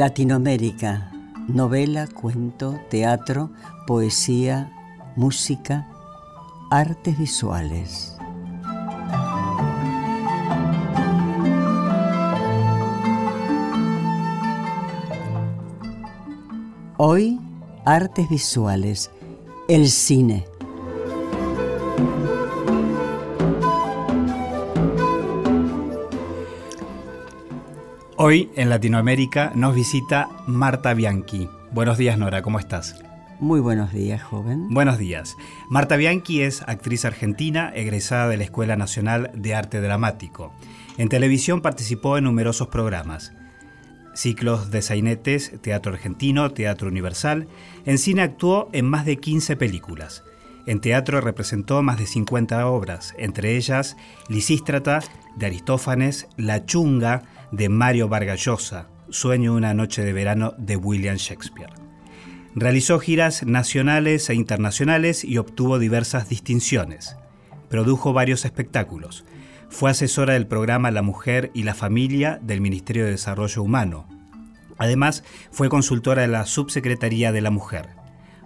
Latinoamérica, novela, cuento, teatro, poesía, música, artes visuales. Hoy, artes visuales, el cine. Hoy en Latinoamérica nos visita Marta Bianchi. Buenos días Nora, ¿cómo estás? Muy buenos días, joven. Buenos días. Marta Bianchi es actriz argentina, egresada de la Escuela Nacional de Arte Dramático. En televisión participó en numerosos programas. Ciclos de sainetes, teatro argentino, teatro universal. En cine actuó en más de 15 películas. En teatro representó más de 50 obras, entre ellas Lisístrata, de Aristófanes, La Chunga, de Mario Vargas Llosa, Sueño una noche de verano de William Shakespeare. Realizó giras nacionales e internacionales y obtuvo diversas distinciones. Produjo varios espectáculos. Fue asesora del programa La Mujer y la Familia del Ministerio de Desarrollo Humano. Además, fue consultora de la Subsecretaría de la Mujer.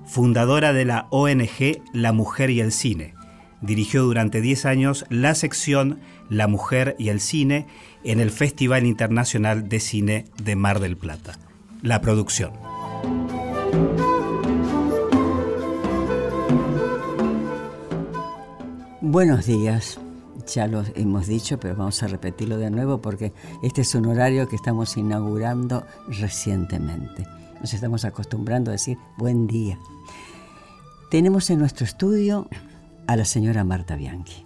Fundadora de la ONG La Mujer y el Cine. Dirigió durante 10 años la sección La Mujer y el Cine en el Festival Internacional de Cine de Mar del Plata. La producción. Buenos días. Ya lo hemos dicho, pero vamos a repetirlo de nuevo porque este es un horario que estamos inaugurando recientemente. Nos estamos acostumbrando a decir buen día. Tenemos en nuestro estudio a la señora Marta Bianchi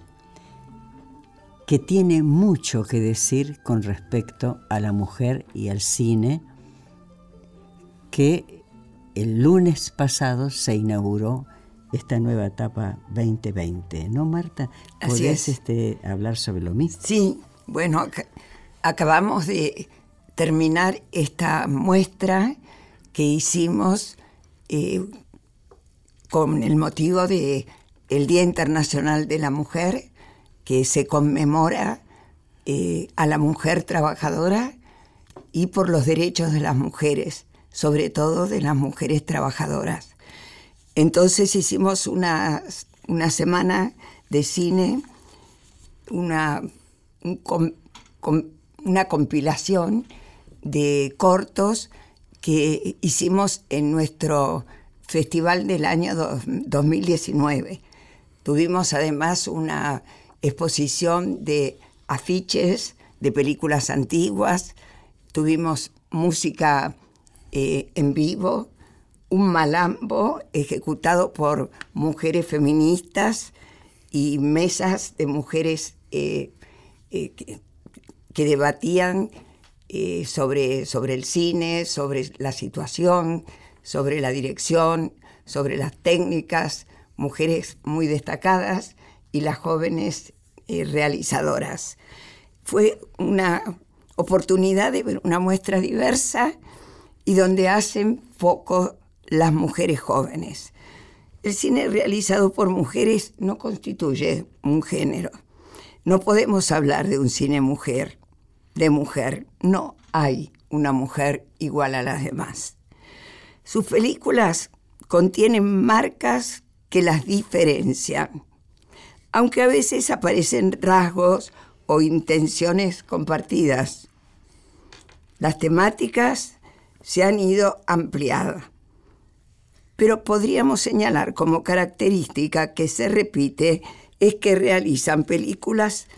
que tiene mucho que decir con respecto a la mujer y al cine, que el lunes pasado se inauguró esta nueva etapa 2020, ¿no, Marta? ¿Podrías este, hablar sobre lo mismo? Sí, bueno, acabamos de terminar esta muestra que hicimos eh, con el motivo de el Día Internacional de la Mujer que se conmemora eh, a la mujer trabajadora y por los derechos de las mujeres, sobre todo de las mujeres trabajadoras. Entonces hicimos una, una semana de cine, una, una compilación de cortos que hicimos en nuestro festival del año 2019. Tuvimos además una exposición de afiches de películas antiguas, tuvimos música eh, en vivo, un malambo ejecutado por mujeres feministas y mesas de mujeres eh, eh, que, debatían sobre, sobre el cine, sobre la situación, sobre la dirección, sobre las técnicas, mujeres muy destacadas y las jóvenes eh, realizadoras. Fue una oportunidad de ver una muestra diversa y donde hacen foco las mujeres jóvenes. El cine realizado por mujeres no constituye un género. No podemos hablar de un cine mujer, de mujer. No hay una mujer igual a las demás. Sus películas contienen marcas que las diferencian aunque a veces aparecen rasgos o intenciones compartidas. Las temáticas se han ido ampliando, pero podríamos señalar como característica que se repite es que realizan películas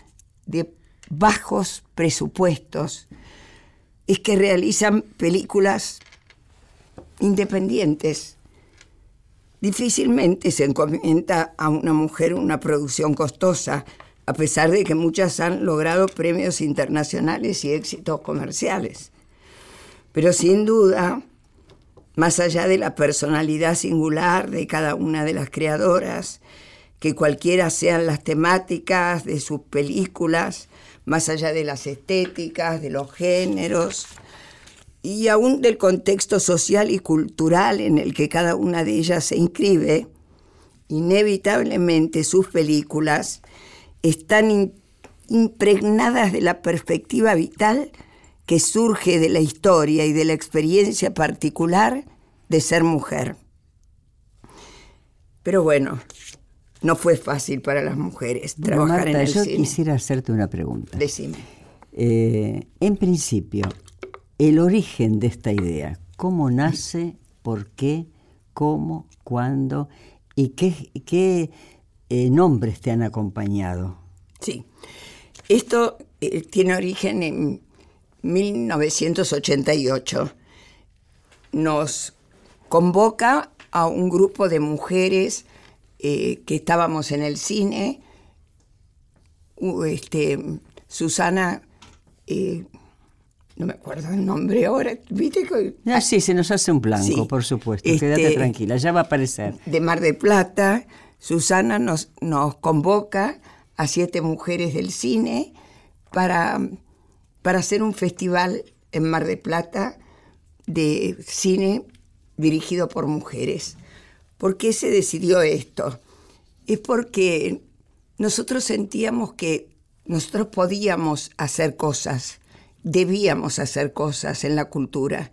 de bajos presupuestos, es que realizan películas independientes, Difícilmente se encomienda a una mujer una producción costosa, a pesar de que muchas han logrado premios internacionales y éxitos comerciales. Pero sin duda, más allá de la personalidad singular de cada una de las creadoras, que cualquiera sean las temáticas de sus películas, más allá de las estéticas, de los géneros y aún del contexto social y cultural en el que cada una de ellas se inscribe, inevitablemente sus películas están impregnadas de la perspectiva vital que surge de la historia y de la experiencia particular de ser mujer. Pero bueno, no fue fácil para las mujeres trabajar en el yo cine. quisiera hacerte una pregunta. Decime. Eh, en principio, el origen de esta idea, ¿cómo nace? ¿Por qué? ¿Cómo? ¿Cuándo? ¿Y qué, eh, nombres te han acompañado? Sí. Esto eh, tiene origen en 1988. Nos convoca a un grupo de mujeres eh, que estábamos en el cine. Este, Susana, no me acuerdo el nombre ahora, ¿viste? Ah, sí, se nos hace un blanco, Sí. por supuesto. Este- Quédate tranquila, ya va a aparecer. de Mar de Plata, Susana nos, nos convoca a siete mujeres del cine para, para hacer un festival en Mar de Plata de cine dirigido por mujeres. ¿Por qué se decidió esto? Es porque nosotros sentíamos que nosotros podíamos hacer cosas, debíamos hacer cosas en la cultura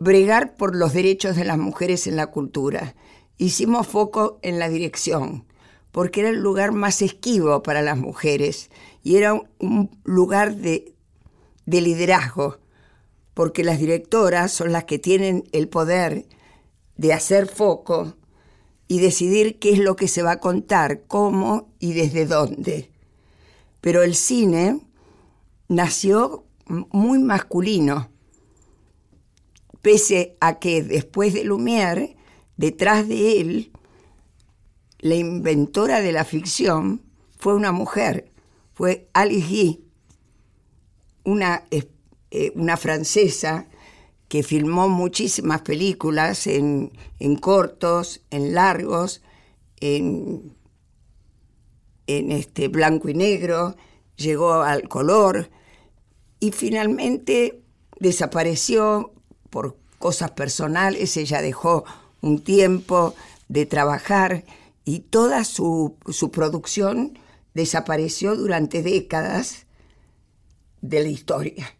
bregar por los derechos de las mujeres en la cultura. Hicimos foco en la dirección, porque era el lugar más esquivo para las mujeres y era un, lugar de, de liderazgo, porque las directoras son las que tienen el poder de hacer foco y decidir qué es lo que se va a contar, cómo y desde dónde. Pero el cine nació muy masculino pese a que después de Lumière, detrás de él, la inventora de la ficción fue una mujer, fue Alice Guy, una, eh, francesa que filmó muchísimas películas en, en cortos, en largos, en, en este blanco y negro, llegó al color y finalmente desapareció por cosas personales, ella dejó un tiempo de trabajar y toda su, su producción desapareció durante décadas de la historia.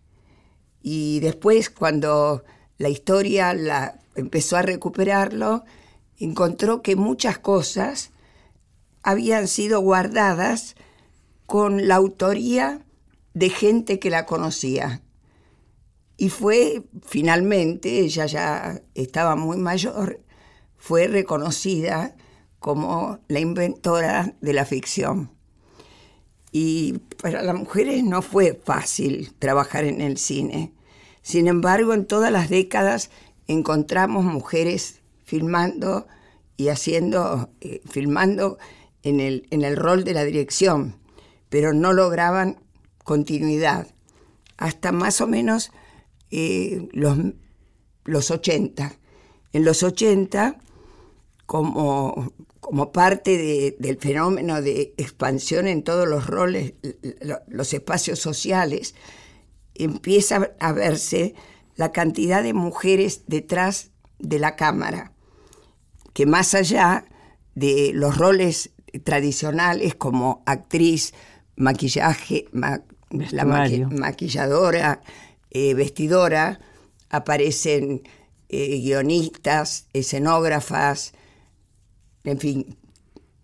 Y después, cuando la historia la empezó a recuperarlo, encontró que muchas cosas habían sido guardadas con la autoría de gente que la conocía. Y fue, finalmente, ella ya estaba muy mayor, fue reconocida como la inventora de la ficción. Y para las mujeres no fue fácil trabajar en el cine. Sin embargo, en todas las décadas encontramos mujeres filmando y haciendo, eh, filmando en el, en el rol de la dirección, pero no lograban continuidad. Hasta más o menos eh, los, los 80. En los 80, como, como parte de- del fenómeno de expansión en todos los roles, lo- los espacios sociales, empieza a verse la cantidad de mujeres detrás de la cámara, que más allá de los roles tradicionales como actriz, maquillaje, ma- la maqui- maquilladora, eh, vestidora, aparecen eh, guionistas, escenógrafas, en fin,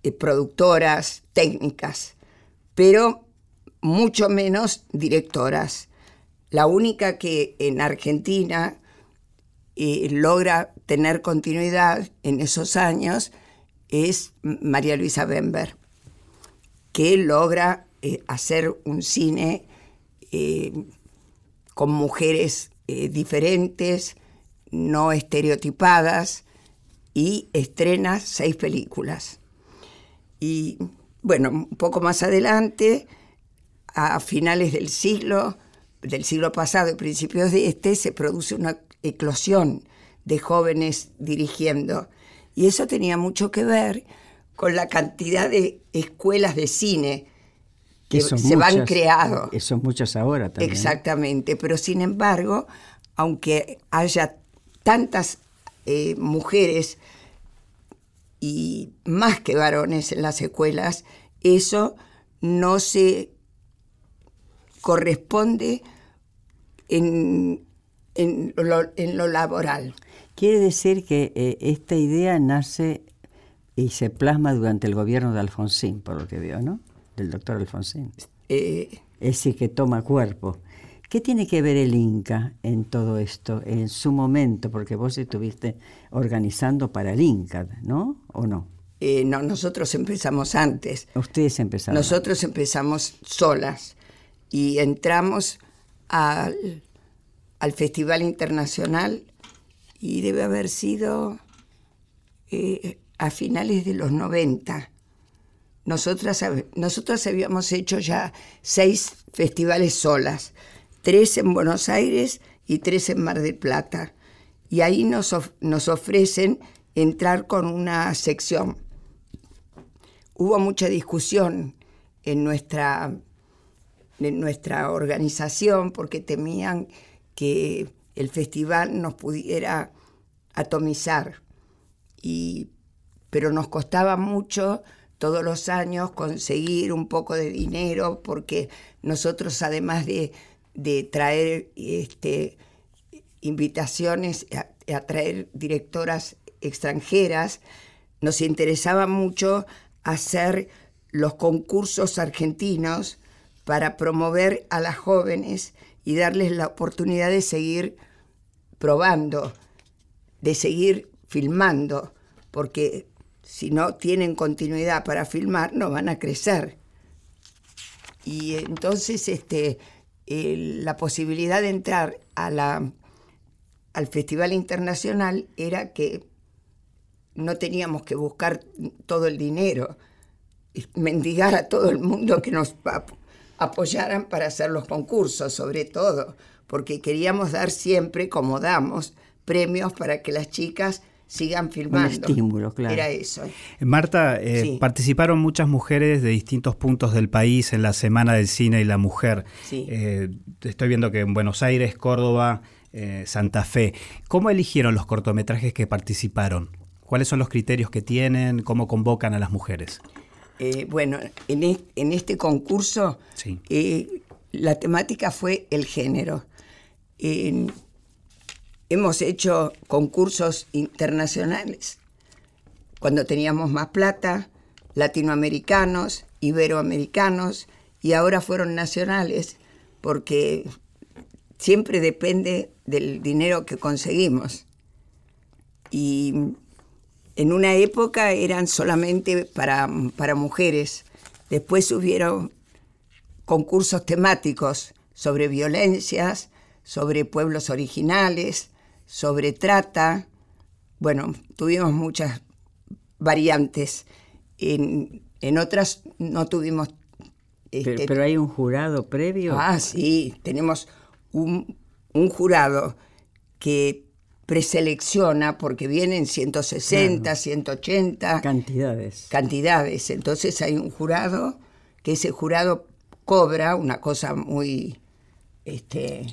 eh, productoras, técnicas, pero mucho menos directoras. La única que en Argentina logra tener continuidad en esos años es María Luisa Bember, que logra eh, hacer un cine eh, con mujeres eh, diferentes, no estereotipadas, y estrena seis películas. Y bueno, un poco más adelante, a finales del siglo, del siglo pasado y principios de este, se produce una eclosión de jóvenes dirigiendo. Y eso tenía mucho que ver con la cantidad de escuelas de cine que se van creando. Son muchas ahora también. Exactamente, pero sin embargo, aunque haya tantas eh, mujeres y más que varones en las escuelas, eso no se corresponde en, en, lo, laboral. Quiere decir que eh, esta idea nace y se plasma durante el gobierno de Alfonsín, por lo que veo, ¿no? Del doctor Alfonsín. Eh, es decir, que toma cuerpo. ¿Qué tiene que ver el Inca en todo esto, en su momento? Porque vos estuviste organizando para el Inca, ¿no? ¿O no? Eh, no, nosotros empezamos antes. Ustedes empezaron. Nosotros empezamos solas y entramos al, al Festival Internacional y debe haber sido eh, a finales de los 90. Nosotras, nosotras habíamos hecho ya seis festivales solas, tres en Buenos Aires y tres en Mar del Plata. Y ahí nos, nos ofrecen entrar con una sección. Hubo mucha discusión en nuestra, en nuestra organización porque temían que el festival nos pudiera atomizar. Y pero nos costaba mucho todos los años conseguir un poco de dinero porque nosotros además de, traer este, invitaciones a, traer directoras extranjeras, nos interesaba mucho hacer los concursos argentinos para promover a las jóvenes y darles la oportunidad de seguir probando, de seguir filmando, porque si no tienen continuidad para filmar, no van a crecer. Y entonces este, la posibilidad de entrar a la, al Festival Internacional era que no teníamos que buscar todo el dinero, mendigar a todo el mundo que nos apoyaran para hacer los concursos, sobre todo, porque queríamos dar siempre, como damos, premios para que las chicas sigan filmando. Un estímulo, claro. Era eso. Marta, eh, participaron muchas mujeres de distintos puntos del país en la Semana del Cine y la Mujer. Eh, estoy viendo que en Buenos Aires, Córdoba, eh, Santa Fe. ¿Cómo eligieron los cortometrajes que participaron? ¿Cuáles son los criterios que tienen? ¿Cómo convocan a las mujeres? bueno, en, en, este concurso la temática fue el género. Hemos hecho concursos internacionales cuando teníamos más plata, latinoamericanos, iberoamericanos, y ahora fueron nacionales porque siempre depende del dinero que conseguimos. Y en una época eran solamente para, para mujeres, después hubieron concursos temáticos sobre violencias, sobre pueblos originales, sobre trata. Bueno, tuvimos muchas variantes. En, otras no tuvimos... Este, pero, hay un jurado previo. Ah, sí, tenemos un, un jurado que preselecciona porque vienen 160, 180 cantidades. Cantidades. Entonces hay un jurado que ese jurado cobra una cosa muy este,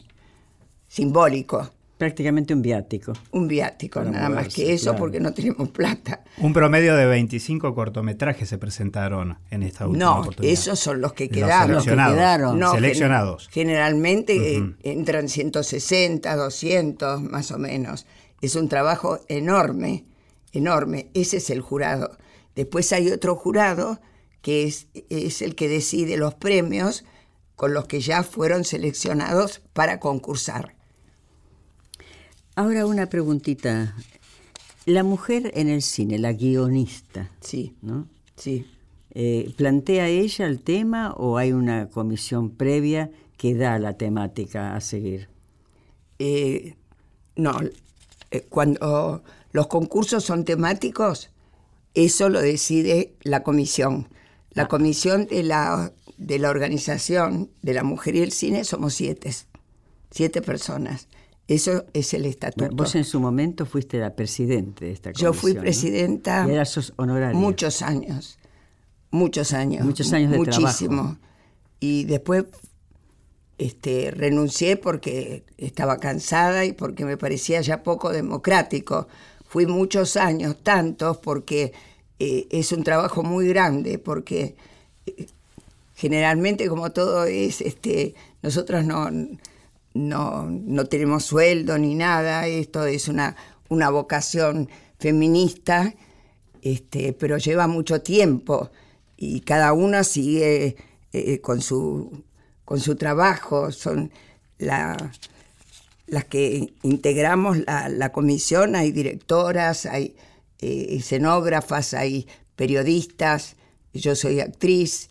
simbólico. Prácticamente un viático. Un viático, nada más que eso porque no tenemos plata. Un promedio de 25 cortometrajes se presentaron en esta última no, esos son los que quedaron. Los seleccionados. No, seleccionados. generalmente eh, entran 160, 200 más o menos. Es un trabajo enorme, enorme. Ese es el jurado. Después hay otro jurado que es, es el que decide los premios con los que ya fueron seleccionados para concursar. Ahora una preguntita. La mujer en el cine, la guionista. Sí. ¿No? Sí. Eh, ¿Plantea ella el tema o hay una comisión previa que da la temática a seguir? Eh, no. Eh, cuando los concursos son temáticos, eso lo decide la comisión. La comisión de la, de la organización de la mujer y el cine somos siete, siete personas. Eso es el estatuto. vos en su momento fuiste la presidente de esta comisión. Yo fui presidenta. Y eras honoraria. Muchos años. Muchos años. Muchos años de Muchísimo. Y después este, renuncié porque estaba cansada y porque me parecía ya poco democrático. Fui muchos años, tantos, porque eh, es un trabajo muy grande, porque eh, generalmente como todo es, este, nosotros no, no, no tenemos sueldo ni nada, esto es una, una vocación feminista, este, pero lleva mucho tiempo y cada una sigue eh, con, su, con su trabajo, son la, las que integramos la, comisión, hay directoras, hay eh, escenógrafas, hay periodistas, yo soy actriz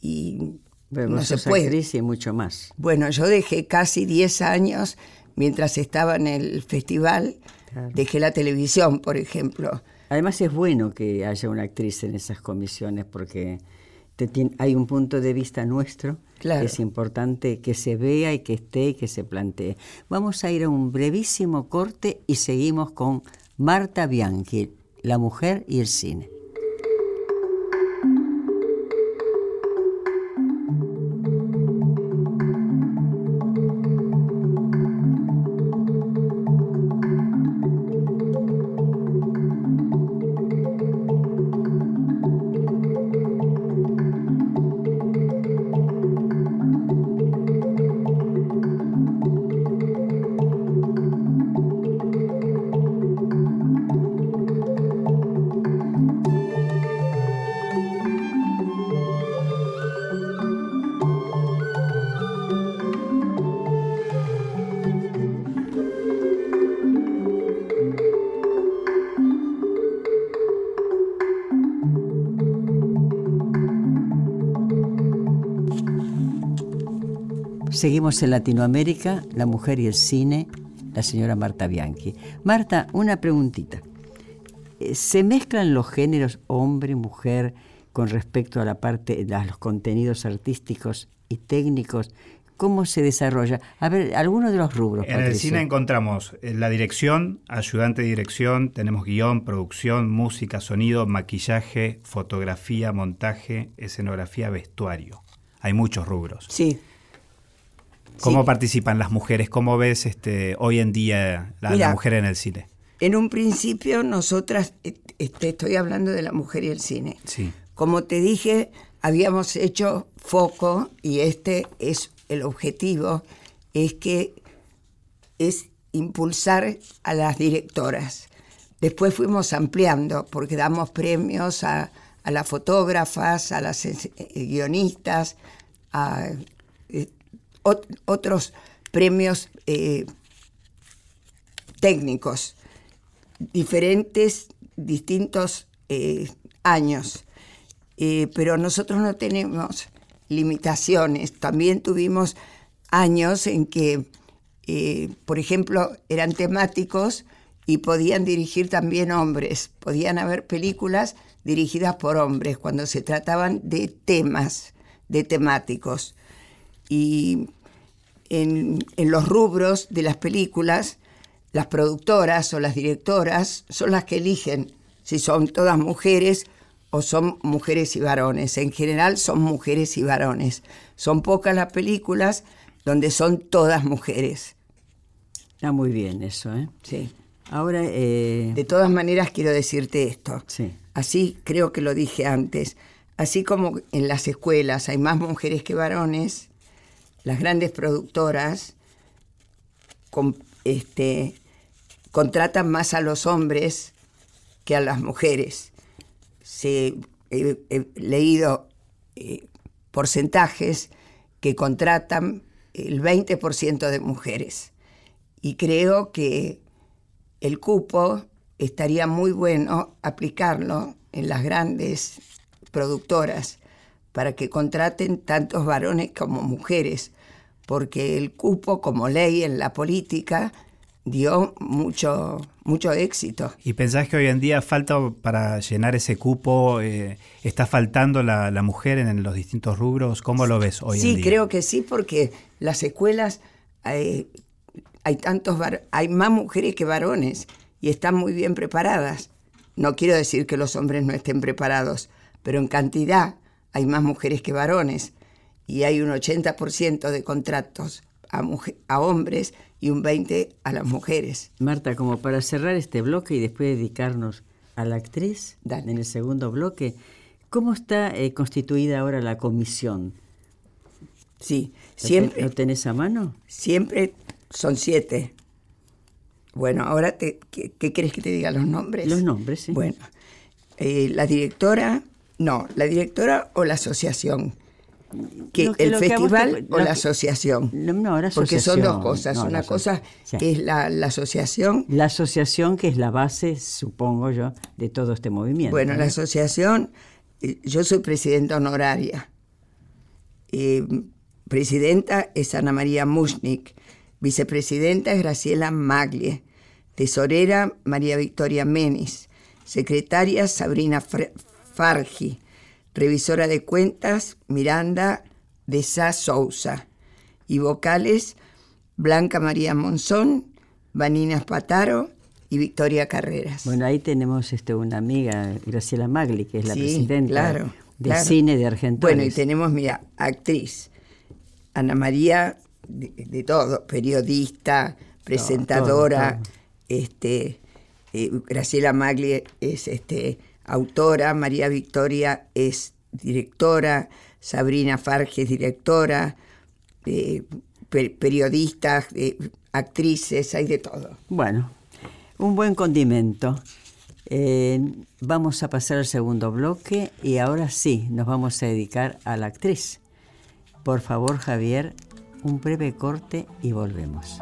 y no se puede. y mucho más. Bueno, yo dejé casi 10 años mientras estaba en el festival, dejé la televisión, por ejemplo. Además es bueno que haya una actriz en esas comisiones porque hay un punto de vista nuestro que es importante que se vea y que esté y que se plantee. Vamos a ir a un brevísimo corte y seguimos con Marta Bianchi, la mujer y el cine. Seguimos en Latinoamérica, la mujer y el cine, la señora Marta Bianchi. Marta, una preguntita. Eh, ¿Se mezclan los géneros hombre, mujer con respecto a la parte de los contenidos artísticos y técnicos? ¿Cómo se desarrolla? A ver, algunos de los rubros. En el cine encontramos eh, la dirección, ayudante de dirección, tenemos guion, producción, música, sonido, maquillaje, fotografía, montaje, escenografía, vestuario. Hay muchos rubros. Sí. ¿Cómo participan las mujeres? ¿Cómo ves este, hoy en día la, mujer en el cine? En un principio nosotras, este, estoy hablando de la mujer y el cine. Sí. Como te dije, habíamos hecho foco y este es el objetivo, es que es impulsar a las directoras. Después fuimos ampliando porque damos premios a, a las fotógrafas, a las eh, guionistas, a eh, otros premios eh, técnicos, diferentes, distintos eh, años. Eh, pero nosotros no tenemos limitaciones. También tuvimos años en que, por ejemplo, eran temáticos y podían dirigir también hombres. Podían haber películas dirigidas por hombres cuando se trataban de temas, de temáticos. Y en, los rubros de las películas, las productoras o las directoras son las que eligen si son todas mujeres o son mujeres y varones. En general son mujeres y varones. Son pocas las películas donde son todas mujeres. Está muy bien eso, ¿eh? Sí. Ahora... Eh, de todas maneras quiero decirte esto. Sí. Así creo que lo dije antes. Así como en las escuelas hay más mujeres que varones, las grandes productoras este, contratan más a los hombres que a las mujeres. he, leído eh, porcentajes que contratan el 20% de mujeres. Y creo que el cupo estaría muy bueno aplicarlo en las grandes productoras para que contraten tantos varones como mujeres, porque el cupo como ley en la política dio mucho, mucho éxito. ¿Y pensás que hoy en día falta para llenar ese cupo, eh, está faltando la, mujer en, los distintos rubros? ¿Cómo lo ves hoy en día? Sí, creo que sí, porque las escuelas hay, hay tantos hay más mujeres que varones y están muy bien preparadas. No quiero decir que los hombres no estén preparados, pero en cantidad hay más mujeres que varones y hay un 80% de contratos a, a hombres y un 20% a las mujeres. Marta, como para cerrar este bloque y después dedicarnos a la actriz en el segundo bloque, ¿cómo está eh, constituida ahora la comisión? Sí, siempre. ¿Lo tenés a mano? Siempre son siete. Bueno, ahora, te, ¿qué, quieres que te diga los nombres? Los nombres, sí. Bueno, eh, la directora, no, la directora o la asociación que, el festival o la asociación. No, la asociación. Porque son dos cosas. Una cosa es la, asociación. La asociación que es la base, supongo yo, de todo este movimiento. Bueno, la asociación, eh, yo soy presidenta honoraria. Eh, presidenta es Ana María Mushnik. Vicepresidenta es Graciela Maglie. Tesorera María Victoria Menis. Secretaria Sabrina Fargi revisora de cuentas Miranda de Sá Sousa y vocales Blanca María Monzón, Vanina Pataro y Victoria Carreras. Bueno, ahí tenemos este, una amiga, Graciela Magli, que es la presidenta claro, de cine de Argentina. Bueno, y tenemos, mira, actriz, Ana María, de, todo, periodista, presentadora, este eh, Graciela Magli es este autora, María Victoria es directora, Sabrina Farge es directora, eh, periodistas, eh, actrices, hay de todo. Bueno, un buen condimento. Eh, vamos a pasar al segundo bloque y ahora sí, nos vamos a dedicar a la actriz. Por favor, Javier, un breve corte y volvemos.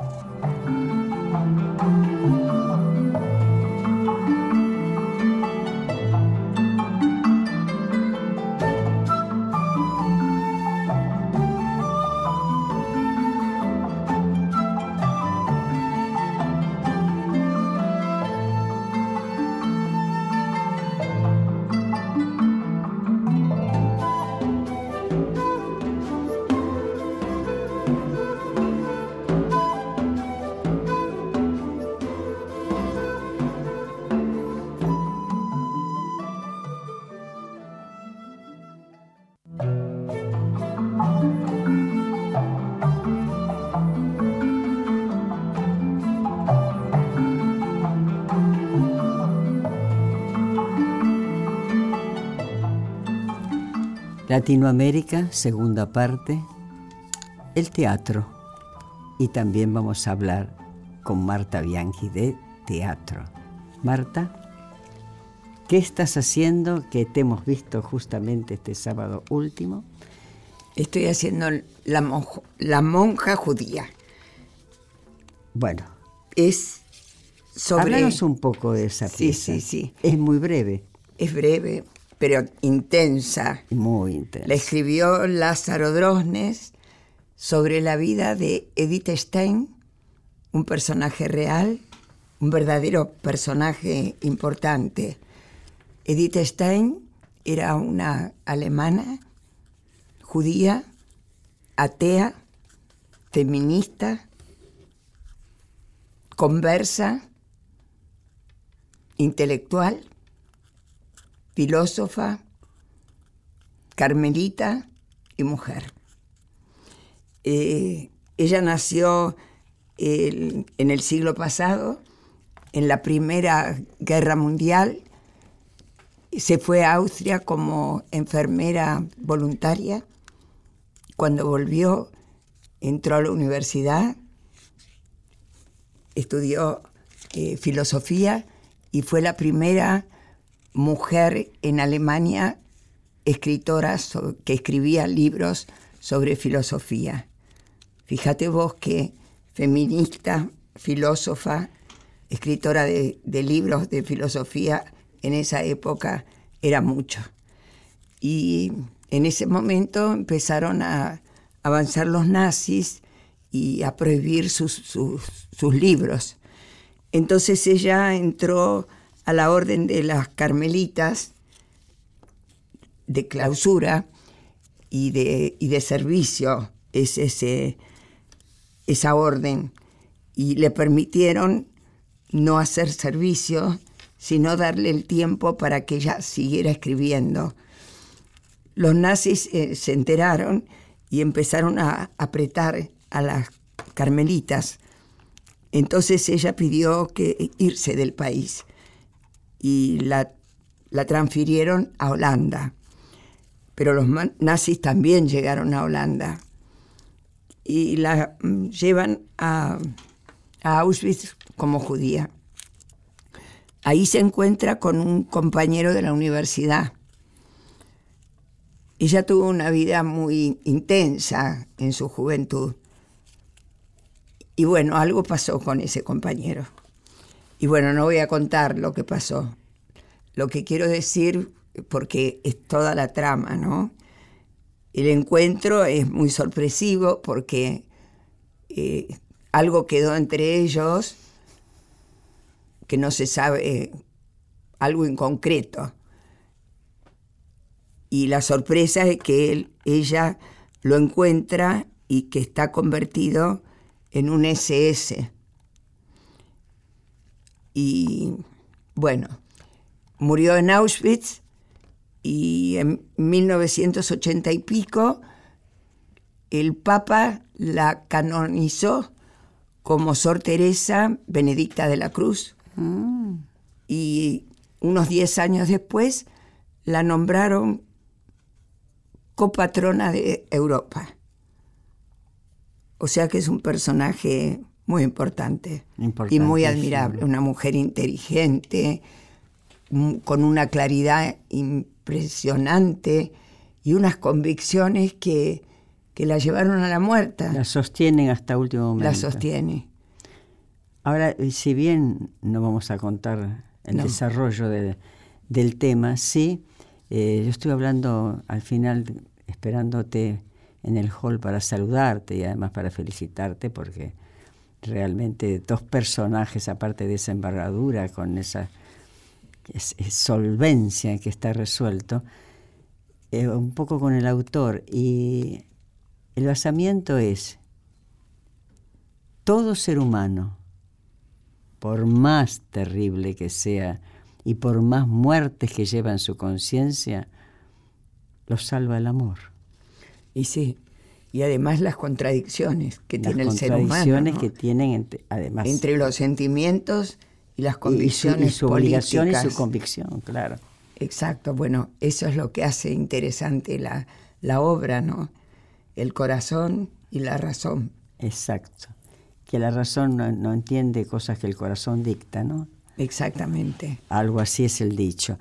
Latinoamérica, segunda parte, el teatro. Y también vamos a hablar con Marta Bianchi de teatro. Marta, ¿qué estás haciendo que te hemos visto justamente este sábado último? Estoy haciendo la, la monja judía. Bueno. Es sobre... Háblanos un poco de esa pieza. Sí, sí, sí. Es muy breve. Es breve, pero intensa. Muy intensa. La escribió Lázaro Drosnes sobre la vida de Edith Stein, un personaje real, un verdadero personaje importante. Edith Stein era una alemana, judía, atea, feminista, conversa, intelectual filósofa, carmelita y mujer. Eh, ella nació en el siglo pasado, en la Primera Guerra Mundial, se fue a Austria como enfermera voluntaria. Cuando volvió, entró a la universidad, estudió eh, filosofía y fue la primera mujer en Alemania, escritora que escribía libros sobre filosofía. Fíjate vos que feminista, filósofa, escritora de, libros de filosofía en esa época era mucho. Y en ese momento empezaron a avanzar los nazis y a prohibir sus libros. Entonces ella entró a la orden de las carmelitas de clausura y de, y de servicio, es ese, esa orden, y le permitieron no hacer servicio, sino darle el tiempo para que ella siguiera escribiendo. Los nazis eh, se enteraron y empezaron a apretar a las carmelitas. Entonces ella pidió que irse del país y la, la transfirieron a Holanda. Pero los nazis también llegaron a Holanda y la mm, llevan a, a Auschwitz como judía. Ahí se encuentra con un compañero de la universidad. Ella tuvo una vida muy intensa en su juventud. Y bueno, algo pasó con ese compañero. Y bueno, no voy a contar lo que pasó. Lo que quiero decir, porque es toda la trama, ¿no? El encuentro es muy sorpresivo porque eh, algo quedó entre ellos que no se sabe, algo en concreto. Y la sorpresa es que él, ella lo encuentra y que está convertido en un SS. Y bueno, murió en Auschwitz y en 1980 y pico el Papa la canonizó como Sor Teresa Benedicta de la Cruz. Mm. Y unos 10 años después la nombraron copatrona de Europa. O sea que es un personaje muy importante y muy admirable, una mujer inteligente, con una claridad impresionante y unas convicciones que, la llevaron a la muerte. La sostienen hasta último momento. La sostiene. Ahora, si bien no vamos a contar el desarrollo del tema, sí, eh, yo estoy hablando al final, esperándote en el hall para saludarte y además para felicitarte porque realmente dos personajes, aparte de esa embargadura, con esa solvencia en que está resuelto, eh, un poco con el autor. Y el basamiento es, todo ser humano, por más terrible que sea y por más muertes que lleva en su conciencia, lo salva el amor. Y sí, y además las contradicciones que tiene el ser humano. Las contradicciones que tienen entre, además. Entre los sentimientos y las convicciones. Y su, obligación y su convicción, claro. Exacto, bueno, eso es lo que hace interesante la, la obra, ¿no? El corazón y la razón. Exacto. Que la razón no, no entiende cosas que el corazón dicta, ¿no? Exactamente. Algo así es el dicho.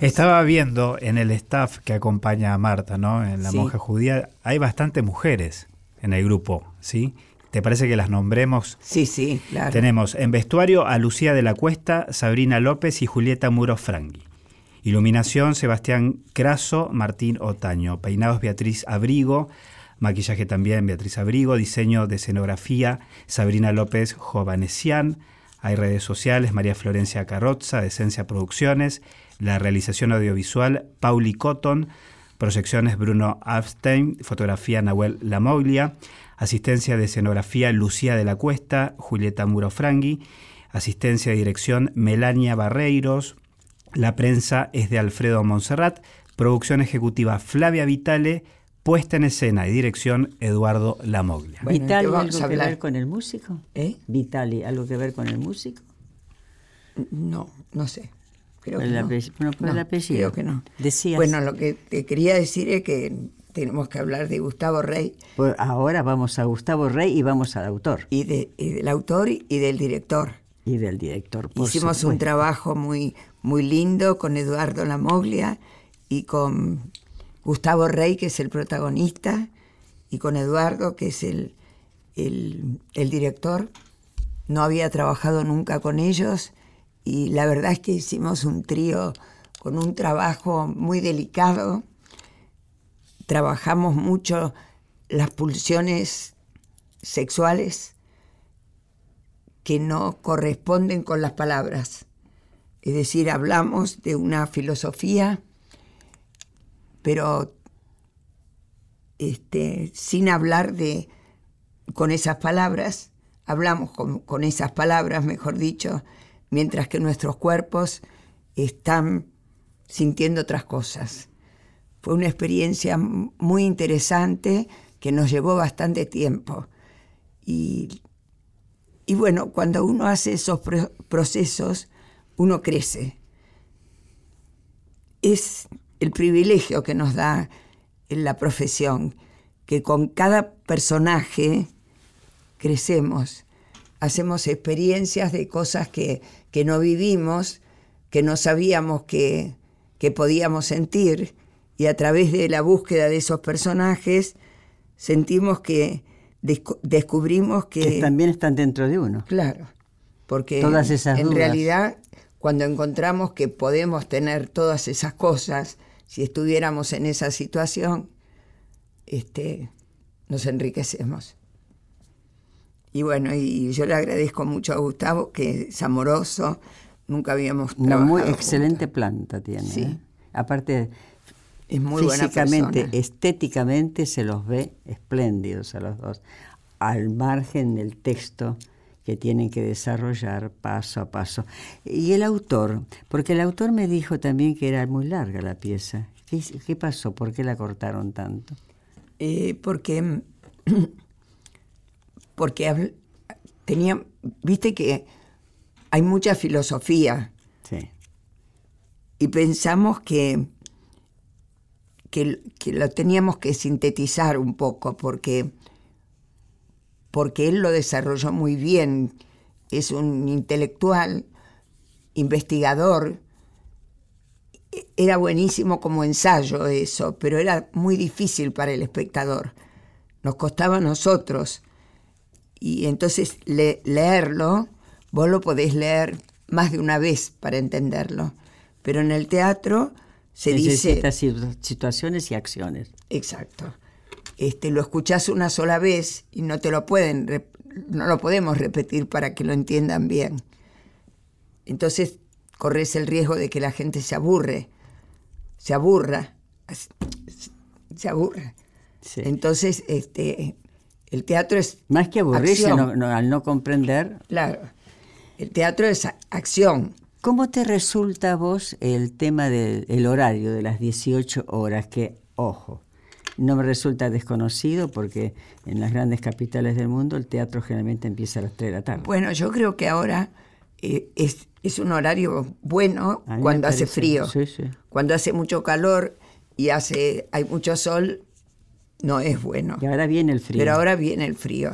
Estaba viendo en el staff que acompaña a Marta, ¿no? En la monja judía, hay bastantes mujeres en el grupo, ¿sí? ¿Te parece que las nombremos? Sí, sí, claro. Tenemos en vestuario a Lucía de la Cuesta, Sabrina López y Julieta Muro Frangui. Iluminación, Sebastián Craso, Martín Otaño. Peinados, Beatriz Abrigo. Maquillaje también, Beatriz Abrigo. Diseño de escenografía, Sabrina López Jovanesian. Hay redes sociales, María Florencia Carrozza, de Esencia Producciones. La realización audiovisual, Pauli Cotton. Proyecciones, Bruno Abstein. Fotografía, Nahuel Lamoglia. Asistencia de escenografía, Lucía de la Cuesta. Julieta Muro Frangui. Asistencia de dirección, Melania Barreiros. La prensa es de Alfredo Monserrat. Producción ejecutiva, Flavia Vitale. Puesta en escena y dirección, Eduardo Lamoglia. ¿Vitali algo que ver con el músico? ¿Eh? ¿Vitali algo que ver con el músico? No, no sé. Creo que no. Creo que no. Bueno, lo que te quería decir es que tenemos que hablar de Gustavo Rey. Pues ahora vamos a Gustavo Rey y vamos al autor. Y, de, del autor y del director. Y del director. Hicimos un trabajo muy, muy lindo con Eduardo Lamoglia y con Gustavo Rey, que es el protagonista, y con Eduardo, que es el, el, el director. No había trabajado nunca con ellos y la verdad es que hicimos un trío con un trabajo muy delicado. Trabajamos mucho las pulsiones sexuales que no corresponden con las palabras. Es decir, hablamos de una filosofía, pero este, sin hablar de con esas palabras, hablamos con, con esas palabras, mejor dicho, mientras que nuestros cuerpos están sintiendo otras cosas. Fue una experiencia muy interesante que nos llevó bastante tiempo. Y, y bueno, cuando uno hace esos procesos, uno crece. Es el privilegio que nos da en la profesión, que con cada personaje crecemos, hacemos experiencias de cosas que, que no vivimos, que no sabíamos que, que podíamos sentir, y a través de la búsqueda de esos personajes sentimos que descubrimos que, que, también están dentro de uno. Claro, porque todas esas en realidad cuando encontramos que podemos tener todas esas cosas, si estuviéramos en esa situación, este, nos enriquecemos. Y bueno, y yo le agradezco mucho a Gustavo, que es amoroso, nunca habíamos trabajado. Una muy excelente planta tiene. Sí. ¿eh? Aparte, es muy físicamente, buena estéticamente se los ve espléndidos a los dos, al margen del texto que tienen que desarrollar paso a paso. Y el autor, porque el autor me dijo también que era muy larga la pieza. ¿Qué, qué pasó? ¿Por qué la cortaron tanto? Eh, porque porque tenía, viste que hay mucha filosofía. Sí. Y pensamos que, que, que, lo teníamos que sintetizar un poco, porque, porque él lo desarrolló muy bien. Es un intelectual, investigador. Era buenísimo como ensayo eso, pero era muy difícil para el espectador. Nos costaba a nosotros. Y entonces le, leerlo, vos lo podés leer más de una vez para entenderlo. Pero en el teatro se Necesita dice... situaciones y acciones. Exacto. Este, lo escuchás una sola vez y no te lo pueden, no lo podemos repetir para que lo entiendan bien. Entonces corres el riesgo de que la gente se aburre, se aburra, se aburra. Sí. Entonces, este, el teatro es. Más que aburrirse no, no, al no comprender. Claro. El teatro es acción. ¿Cómo te resulta a vos el tema del horario de las 18 horas? Que, ojo, no me resulta desconocido porque en las grandes capitales del mundo el teatro generalmente empieza a las 3 de la tarde. Bueno, yo creo que ahora eh, es, es, un horario bueno cuando hace frío. Sí, sí. Cuando hace mucho calor y hace hay mucho sol, no es bueno. Y ahora viene el frío. Pero ahora viene el frío.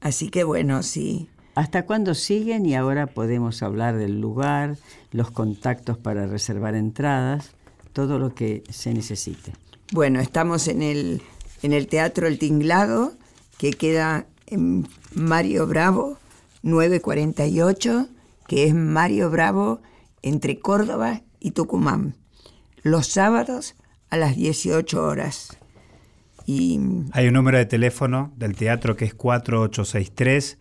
Así que bueno, sí. ¿Hasta cuándo siguen? Y ahora podemos hablar del lugar, los contactos para reservar entradas, todo lo que se necesite. Bueno, estamos en el, en el Teatro El Tinglado, que queda en Mario Bravo 948, que es Mario Bravo entre Córdoba y Tucumán. Los sábados a las 18 horas. Y Hay un número de teléfono del teatro que es 4863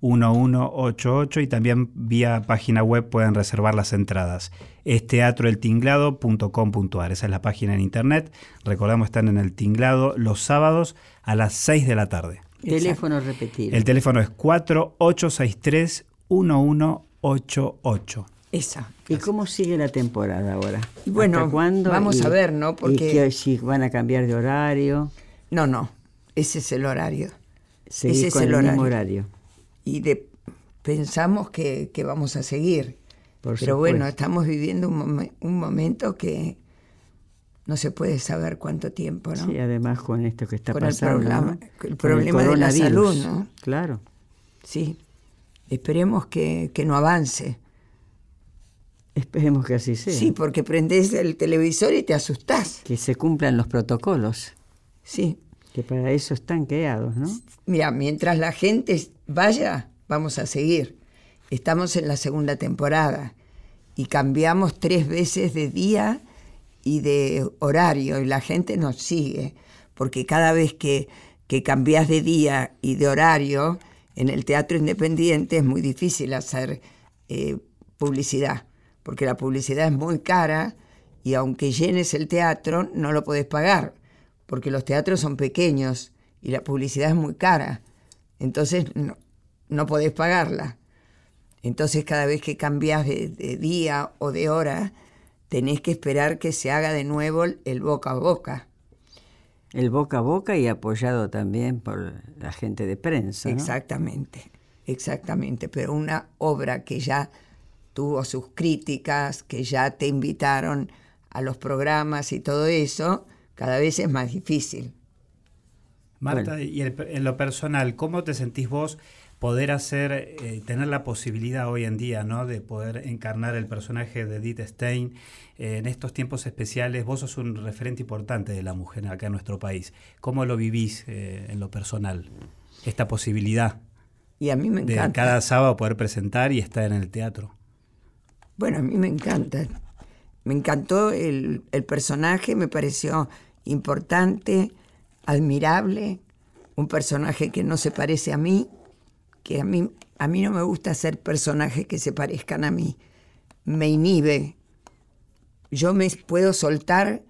1188 y también vía página web pueden reservar las entradas. Es teatroeltinglado.com.ar, esa es la página en internet. Recordamos están en el Tinglado los sábados a las 6 de la tarde. Teléfono repetido. El teléfono es 4863 1188. esa. ¿Y cómo sigue la temporada ahora? Y bueno, ¿Hasta cuándo? vamos Y- a ver, ¿no? ¿Y Porque si van a cambiar de horario? No, no, ese es el horario. Ese es el el, mismo horario. horario. Y de, pensamos que, que vamos a seguir. Por Pero bueno, estamos viviendo un, un momento que no se puede saber cuánto tiempo, ¿no? Sí, además con esto que está Con el pasando. programa- ¿no? el problema de la salud, ¿no? Claro. Sí. Esperemos que, que no avance. Esperemos que así sea. Sí, porque prendés el televisor y te asustás. Que se cumplan los protocolos, Sí. Que para eso están creados, ¿no? Mira, mientras la gente vaya, vamos a seguir. Estamos en la segunda temporada y cambiamos tres veces de día y de horario y la gente nos sigue, porque cada vez que, que cambias de día y de horario, En el teatro independiente es muy difícil hacer eh, publicidad, porque la publicidad es muy cara y aunque llenes el teatro no lo podés pagar, porque los teatros son pequeños y la publicidad es muy cara. Entonces no, no podés pagarla. Entonces cada vez que cambias de, de, día o de hora, tenés que esperar que se haga de nuevo el boca a boca. El boca a boca y apoyado también por la gente de prensa. ¿no? Exactamente, exactamente. Pero una obra que ya tuvo sus críticas, que ya te invitaron a los programas y todo eso, cada vez es más difícil. Marta, bueno. y en lo personal, ¿cómo te sentís vos poder hacer, eh, tener la posibilidad hoy en día, ¿no? De poder encarnar el personaje de Edith Stein eh, en estos tiempos especiales. Vos sos un referente importante de la mujer acá en nuestro país. ¿Cómo lo vivís eh, en lo personal? Esta posibilidad. Y a mí me encanta. De cada sábado poder presentar y estar en el teatro. Bueno, a mí me encanta. Me encantó el, el personaje, me pareció importante, admirable, un personaje que no se parece a mí, que a mí, a mí no me gusta hacer personajes que se parezcan a mí. Me inhibe. Yo me puedo soltar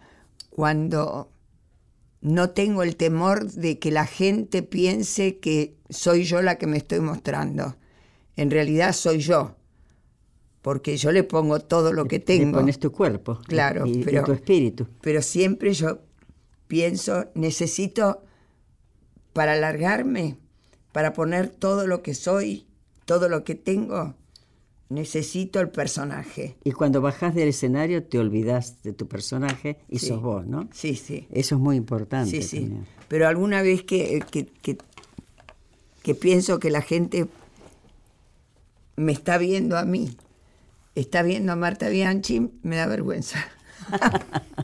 cuando no tengo el temor de que la gente piense que soy yo la que me estoy mostrando. En realidad soy yo, porque yo le pongo todo lo que tengo. Le pones tu cuerpo claro, y, pero, y tu espíritu. Pero siempre yo pienso, necesito, para alargarme, para poner todo lo que soy, todo lo que tengo, necesito el personaje. Y cuando bajas del escenario te olvidas de tu personaje y Sí. sos vos, ¿no? Sí, sí. Eso es muy importante. Sí, sí. también. Pero alguna vez que, que, que, que pienso que la gente me está viendo a mí, está viendo a Marta Bianchi, me da vergüenza.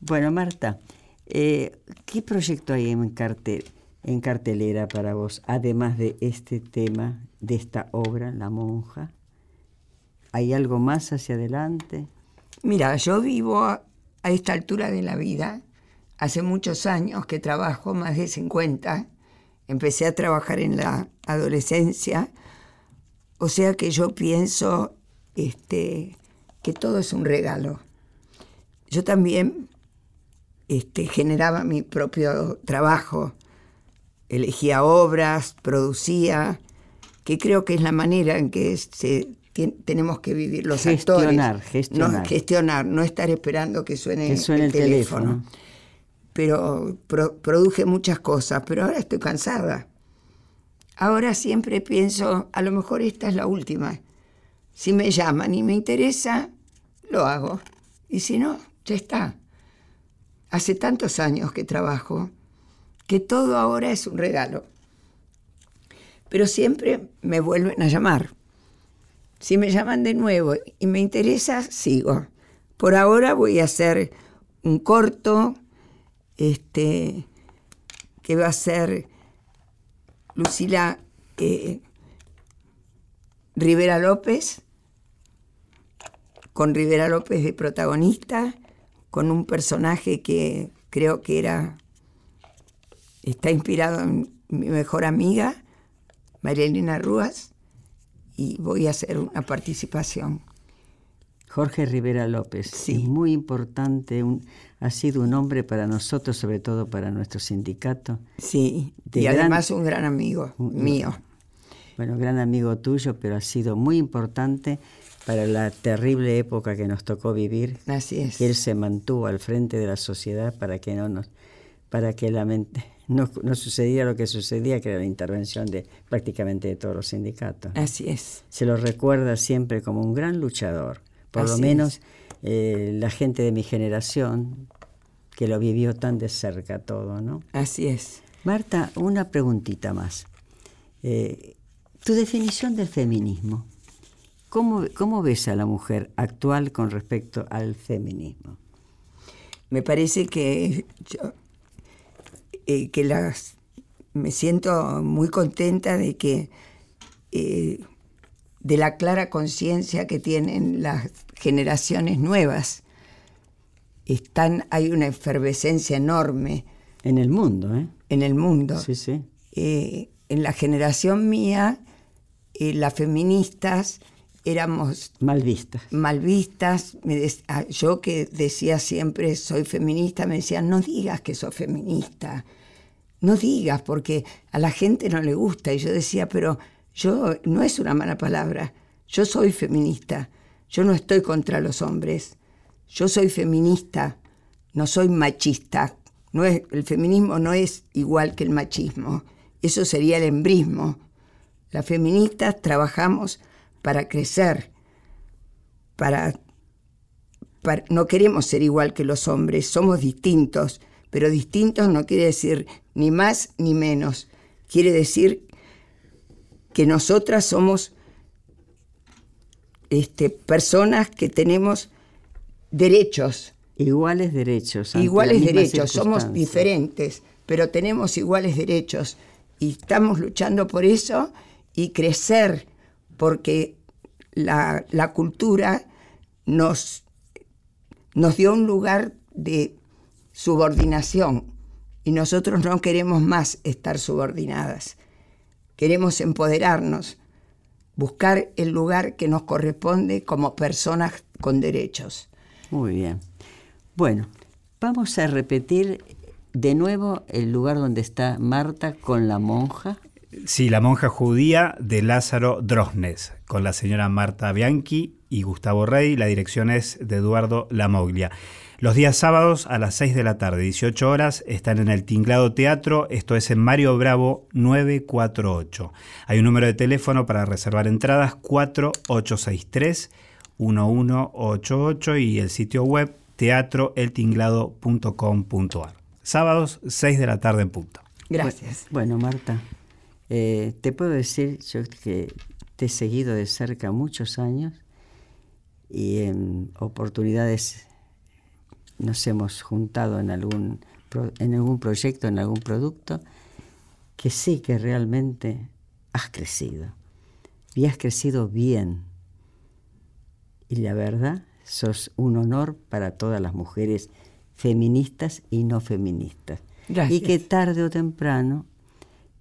Bueno, Marta, eh, ¿qué proyecto hay en, cartel, en cartelera para vos, además de este tema, de esta obra, La monja? ¿Hay algo más hacia adelante? Mira, yo vivo a, a esta altura de la vida, hace muchos años que trabajo, más de 50, empecé a trabajar en la adolescencia, o sea que yo pienso este, que todo es un regalo. Yo también este, generaba mi propio trabajo, elegía obras, producía, que creo que es la manera en que se, tenemos que vivir los Gestionar, actores. gestionar. No, gestionar, no estar esperando que suene, Que suene el teléfono. Pero pro- produje muchas cosas, pero ahora estoy cansada. Ahora siempre pienso, a lo mejor esta es la última. Si me llaman y me interesa, lo hago. Y si no, ya está. Hace tantos años que trabajo que todo ahora es un regalo. Pero siempre me vuelven a llamar. Si me llaman de nuevo y me interesa, sigo. Por ahora voy a hacer un corto este, que va a ser Lucila eh, Rivera López, con Rivera López de protagonista, con un personaje que creo que era está inspirado en mi mejor amiga, María Elena Rúas, y voy a hacer una participación. Jorge Rivera López, Sí. es muy importante, un- ha sido un hombre para nosotros, sobre todo para nuestro sindicato. Sí, y gran- además un gran amigo Un- mío. Bueno, gran amigo tuyo, pero ha sido muy importante para la terrible época que nos tocó vivir. Así es. que él se mantuvo al frente de la sociedad para que no nos para que la mente- no, no sucediera lo que sucedía que era la intervención de prácticamente de todos los sindicatos. Así es. se lo recuerda siempre como un gran luchador por lo menos eh, la gente de mi generación que lo vivió tan de cerca todo no Así es. Marta una preguntita más Eh, tu definición del feminismo ¿Cómo, ¿Cómo ves a la mujer actual con respecto al feminismo? Me parece que yo eh, que las me siento muy contenta de que eh, de la clara conciencia que tienen las generaciones nuevas. Están, hay una efervescencia enorme En el mundo, ¿eh? en el mundo. Sí, sí. Eh, en la generación mía, eh, las feministas éramos mal vistas. Mal vistas. Ah, yo que decía siempre soy feminista, me decían, no digas que sos feminista, no digas porque a la gente no le gusta. Y yo decía, pero yo no es una mala palabra, yo soy feminista, yo no estoy contra los hombres, yo soy feminista, no soy machista. No es, el feminismo no es igual que el machismo, eso sería el embrismo. Las feministas trabajamos para crecer, para, no queremos ser igual que los hombres, somos distintos, pero distintos no quiere decir ni más ni menos, quiere decir que nosotras somos este, personas que tenemos derechos. Iguales derechos. Iguales derechos, somos diferentes, pero tenemos iguales derechos y estamos luchando por eso y crecer porque la, cultura nos, nos dio un lugar de subordinación y nosotros no queremos más estar subordinadas. Queremos empoderarnos, buscar el lugar que nos corresponde como personas con derechos. Muy bien. Bueno, vamos a repetir de nuevo el lugar donde está Marta con la monja. Sí, la monja judía de Lázaro Drosnes, con la señora Marta Bianchi y Gustavo Rey. La dirección es de Eduardo Lamoglia. Los días sábados a las 6 de la tarde, 18 horas, están en el Tinglado Teatro, esto es en Mario Bravo 948. Hay un número de teléfono para reservar entradas 4863 1188 y el sitio web teatroeltinglado.com.ar. Sábados 6 de la tarde en punto. Gracias. Bueno, Marta, eh, te puedo decir yo que te he seguido de cerca muchos años y en oportunidades nos hemos juntado en algún, en algún proyecto, en algún producto, que sí que realmente has crecido. Y has crecido bien. Y la verdad, sos un honor para todas las mujeres feministas y no feministas. Y que tarde o temprano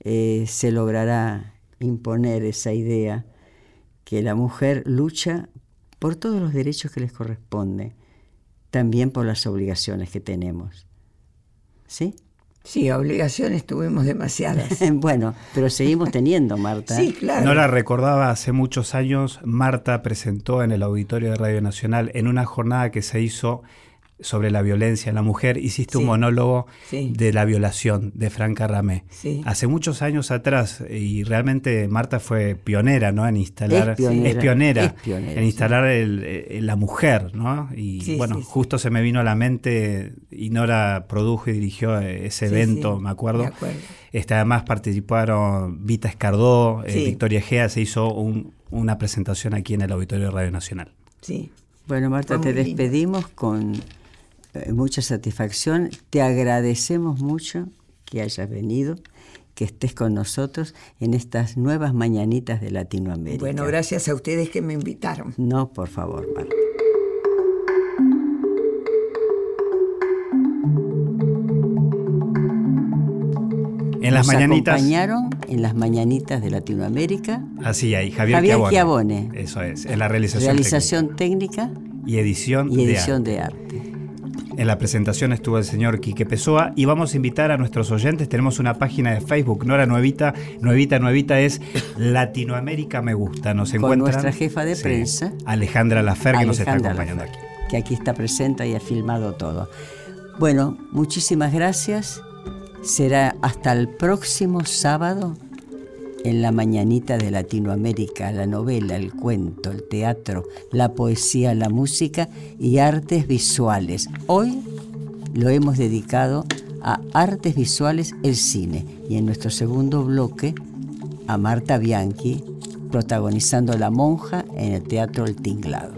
eh, se logrará imponer esa idea que la mujer lucha por todos los derechos que les corresponden, también por las obligaciones que tenemos. ¿Sí? Sí, obligaciones tuvimos demasiadas. bueno, pero seguimos teniendo, Marta. Sí, claro. No la recordaba hace muchos años, Marta presentó en el auditorio de Radio Nacional en una jornada que se hizo sobre la violencia en la mujer, hiciste un monólogo de la violación de Franca Ramé. Hace muchos años atrás, y realmente Marta fue pionera ¿no? en instalar, es pionera, en instalar la mujer, ¿no? Y bueno, justo se me vino a la mente, y Nora produjo y dirigió ese evento, me acuerdo. Este, además participaron Vita Escardó, eh, Victoria Gea, se hizo una presentación aquí en el Auditorio de Radio Nacional. Sí. Bueno, Marta, te despedimos con eh, mucha satisfacción. Te agradecemos mucho que hayas venido, que estés con nosotros en estas nuevas mañanitas de Latinoamérica. Bueno, gracias a ustedes que me invitaron. No, por favor, Marta. En las mañanitas. acompañaron en las mañanitas de Latinoamérica. Así hay, Javier, Javier Eso es, en la realización, realización técnica. y edición, y edición de arte. En la presentación estuvo el señor Quique Pessoa y vamos a invitar a nuestros oyentes. Tenemos una página de Facebook, no era nuevita, nuevita, nuevita es Latinoamérica Me Gusta. Nos Con nuestra jefa de prensa, Alejandra Lafer, que nos está acompañando aquí. Que aquí está presente y ha filmado todo. Bueno, muchísimas gracias. Será hasta el próximo sábado en la mañanita de Latinoamérica, la novela, el cuento, el teatro, la poesía, la música y artes visuales. Hoy lo hemos dedicado a artes visuales, el cine, y en nuestro segundo bloque a Marta Bianchi, protagonizando La monja en el Teatro El Tinglado.